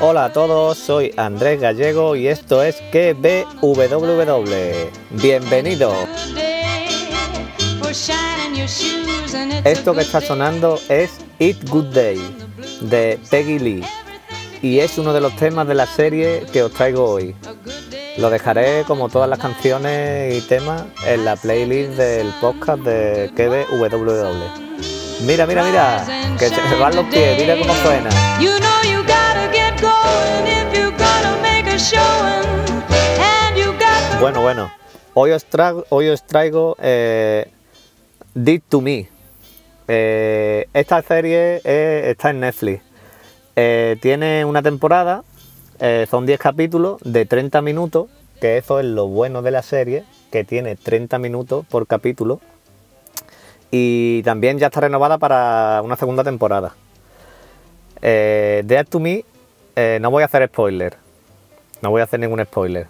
Hola a todos, soy Andrés Gallego y esto es KBWW. Bienvenido. Esto que está sonando es It Good Day de Peggy Lee y es uno de los temas de la serie que os traigo hoy. Lo dejaré como todas las canciones y temas en la playlist del podcast de KBWW. Mira, mira, mira, que se me van los pies, mira cómo suena. Bueno, bueno, hoy os traigo, hoy os traigo eh, Did to Me. Eh, esta serie está en Netflix. Eh, tiene una temporada, eh, son 10 capítulos de 30 minutos, que eso es lo bueno de la serie, que tiene 30 minutos por capítulo. Y también ya está renovada para una segunda temporada. Dead to Me, no voy a hacer spoiler. No voy a hacer ningún spoiler.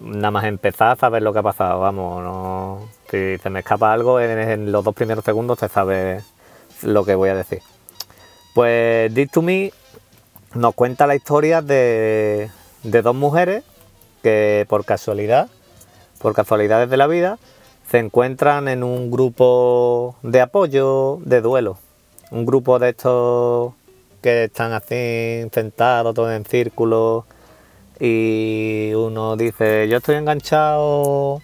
Nada más empezar a saber lo que ha pasado, vamos, no, si se me escapa algo en, los dos primeros segundos se sabe lo que voy a decir. Pues This to Me nos cuenta la historia de, de dos mujeres que por casualidad, por casualidades de la vida, se encuentran en un grupo de apoyo de duelo. Un grupo de estos que están así sentados todos en círculo y uno dice, yo estoy enganchado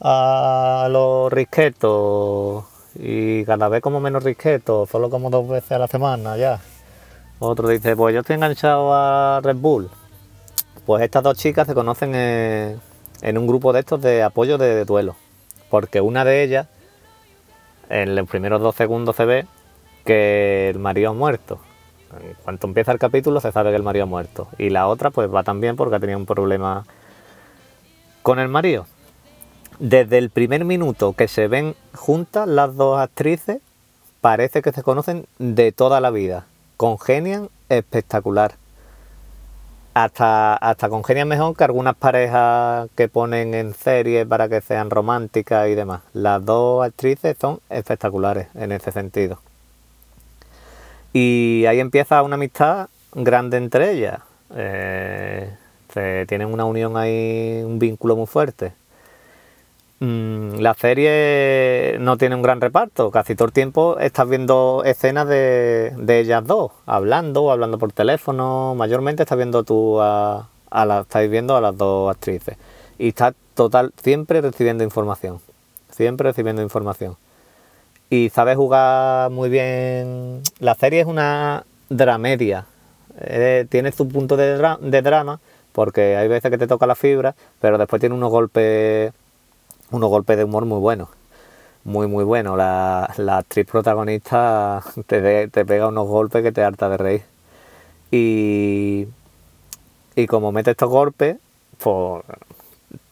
a los risquetos y cada vez como menos risquetos, solo como dos veces a la semana ya. Otro dice, pues yo estoy enganchado a Red Bull. Pues estas dos chicas se conocen en, un grupo de estos de apoyo de duelo, porque una de ellas, en los primeros dos segundos se ve que el marido ha muerto. En cuanto empieza el capítulo se sabe que el marido ha muerto. Y la otra pues va también porque ha tenido un problema con el marido. Desde el primer minuto que se ven juntas las dos actrices, parece que se conocen de toda la vida. Congenian espectacular. Hasta, hasta congenian mejor que algunas parejas que ponen en series para que sean románticas y demás. Las dos actrices son espectaculares en ese sentido. Y ahí empieza una amistad grande entre ellas. Eh, tienen una unión ahí, un vínculo muy fuerte. Mm, la serie no tiene un gran reparto. Casi todo el tiempo estás viendo escenas de, de ellas dos, hablando, hablando por teléfono. Mayormente estás viendo tú a, a la, estáis viendo a las dos actrices. Y estás total, siempre recibiendo información. Siempre recibiendo información y sabe jugar muy bien. La serie es una dramedia. Eh, tiene su punto de, dra- de drama, porque hay veces que te toca la fibra, pero después tiene unos golpes, unos golpes de humor muy buenos. Muy, muy bueno. La, la actriz protagonista te, te pega unos golpes que te harta de reír. Y, y como mete estos golpes, pues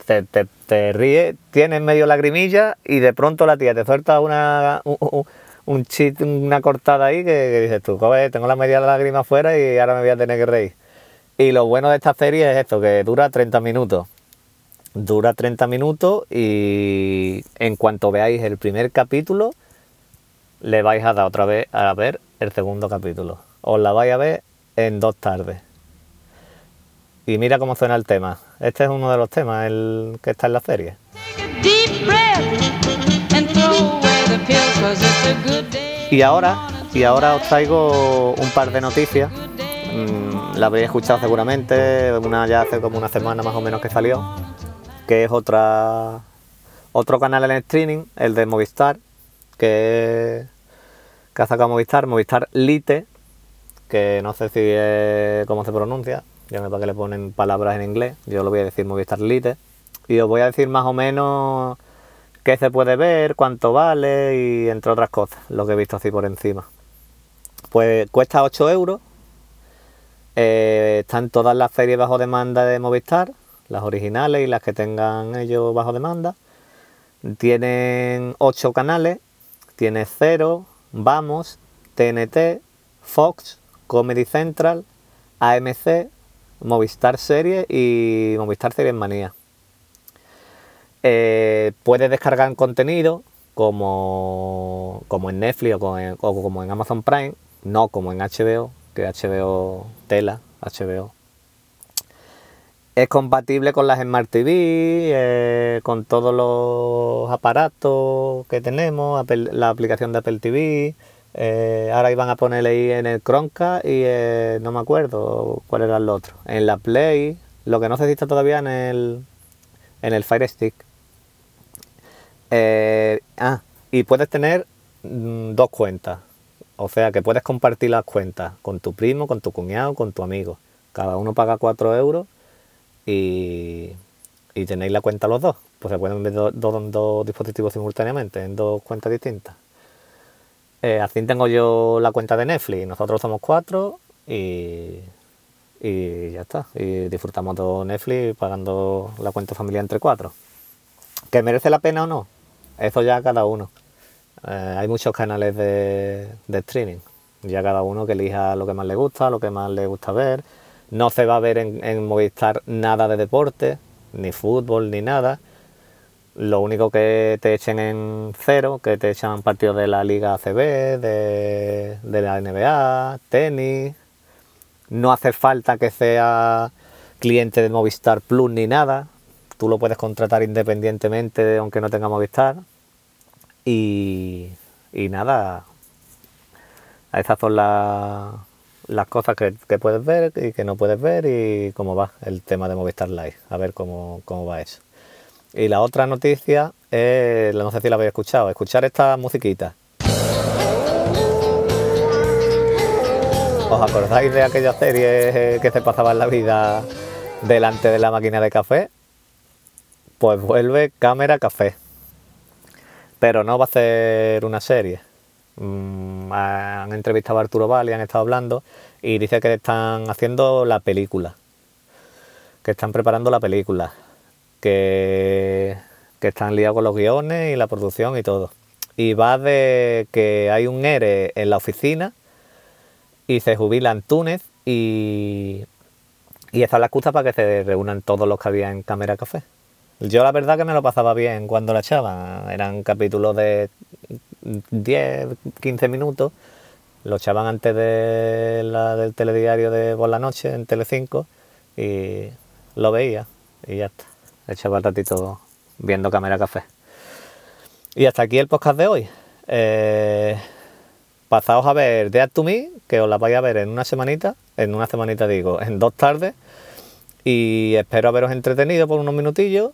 te, te, te ríes, tienes medio lagrimilla y de pronto la tía te suelta una, un, un- chit, una cortada ahí que, que dices tú, joder, tengo la media lágrima afuera y ahora me voy a tener que reír. Y lo bueno de esta serie es esto, que dura 30 minutos. Dura 30 minutos y en cuanto veáis el primer capítulo, le vais a dar otra vez a ver el segundo capítulo. Os la vais a ver en dos tardes. Y mira cómo suena el tema. Este es uno de los temas el que está en la serie. Y ahora, y ahora os traigo un par de noticias. Mm, la habréis escuchado seguramente, una ya hace como una semana más o menos que salió, que es otra otro canal en streaming, el de Movistar, que, que ha sacado Movistar, Movistar Lite, que no sé si es cómo se pronuncia, me para que le ponen palabras en inglés, yo lo voy a decir Movistar Lite, y os voy a decir más o menos qué se puede ver, cuánto vale y entre otras cosas, lo que he visto así por encima. Pues cuesta 8 euros, eh, están todas las series bajo demanda de Movistar, las originales y las que tengan ellos bajo demanda. Tienen 8 canales, tiene Cero, Vamos, TNT, Fox, Comedy Central, AMC, Movistar Series y Movistar Series Manía. Eh, puedes descargar contenido como, como en Netflix o como en Amazon Prime, no como en HBO, que HBO Tela, HBO. Es compatible con las Smart TV, eh, con todos los aparatos que tenemos, la aplicación de Apple TV. Eh, ahora iban a ponerle ahí en el Chromecast y eh, no me acuerdo cuál era el otro. En la Play, lo que no se está todavía en el, en el Fire Stick. ah, y puedes tener mm, dos cuentas. O sea que puedes compartir las cuentas con tu primo, con tu cuñado, con tu amigo. Cada uno paga 4 euros y, tenéis la cuenta los dos. Pues se pueden ver dos, dispositivos simultáneamente en dos cuentas distintas. Eh, así tengo yo la cuenta de Netflix. Nosotros somos cuatro y, y ya está. Y disfrutamos de Netflix pagando la cuenta familiar entre cuatro. ¿Que merece la pena o no? Eso ya cada uno. Eh, hay muchos canales de, streaming. Ya cada uno que elija lo que más le gusta, lo que más le gusta ver. No se va a ver en, Movistar nada de deporte, ni fútbol, ni nada. Lo único que te echen en cero, que te echan partidos de la Liga ACB, de, de la NBA, tenis. No hace falta que sea cliente de Movistar Plus ni nada. Tú lo puedes contratar independientemente aunque no tenga Movistar. Y, nada, esas son las cosas que, puedes ver y que no puedes ver y cómo va el tema de Movistar Live, a ver cómo, va eso. Y la otra noticia es, no sé si la habéis escuchado, escuchar esta musiquita. ¿Os acordáis de aquella serie que se pasaba en la vida delante de la máquina de café? Pues vuelve Cámara Café pero no va a ser una serie. Mm, han entrevistado a Arturo Val han estado hablando y dice que están haciendo la película, que están preparando la película, que, están liados con los guiones y la producción y todo. Y va de que hay un ERE en la oficina y se jubila en Túnez y, y es la excusa para que se reúnan todos los que había en Cámara Café. Yo la verdad que me lo pasaba bien cuando la echaban. Eran capítulos de 10, 15 minutos. Lo echaban antes de del telediario de por la noche en Telecinco y lo veía y ya está. Echaba el ratito viendo Cámara Café. Y hasta aquí el podcast de hoy. Eh, pasaos a ver Dead to Me, que os la vais a ver en una semanita, en una semanita digo, en dos tardes. Y espero haberos entretenido por unos minutillos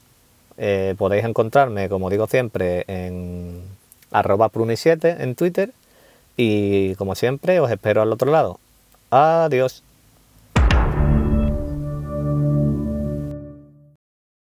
eh, podéis encontrarme, como digo siempre, en arroba pruni7 en Twitter y como siempre os espero al otro lado. Adiós.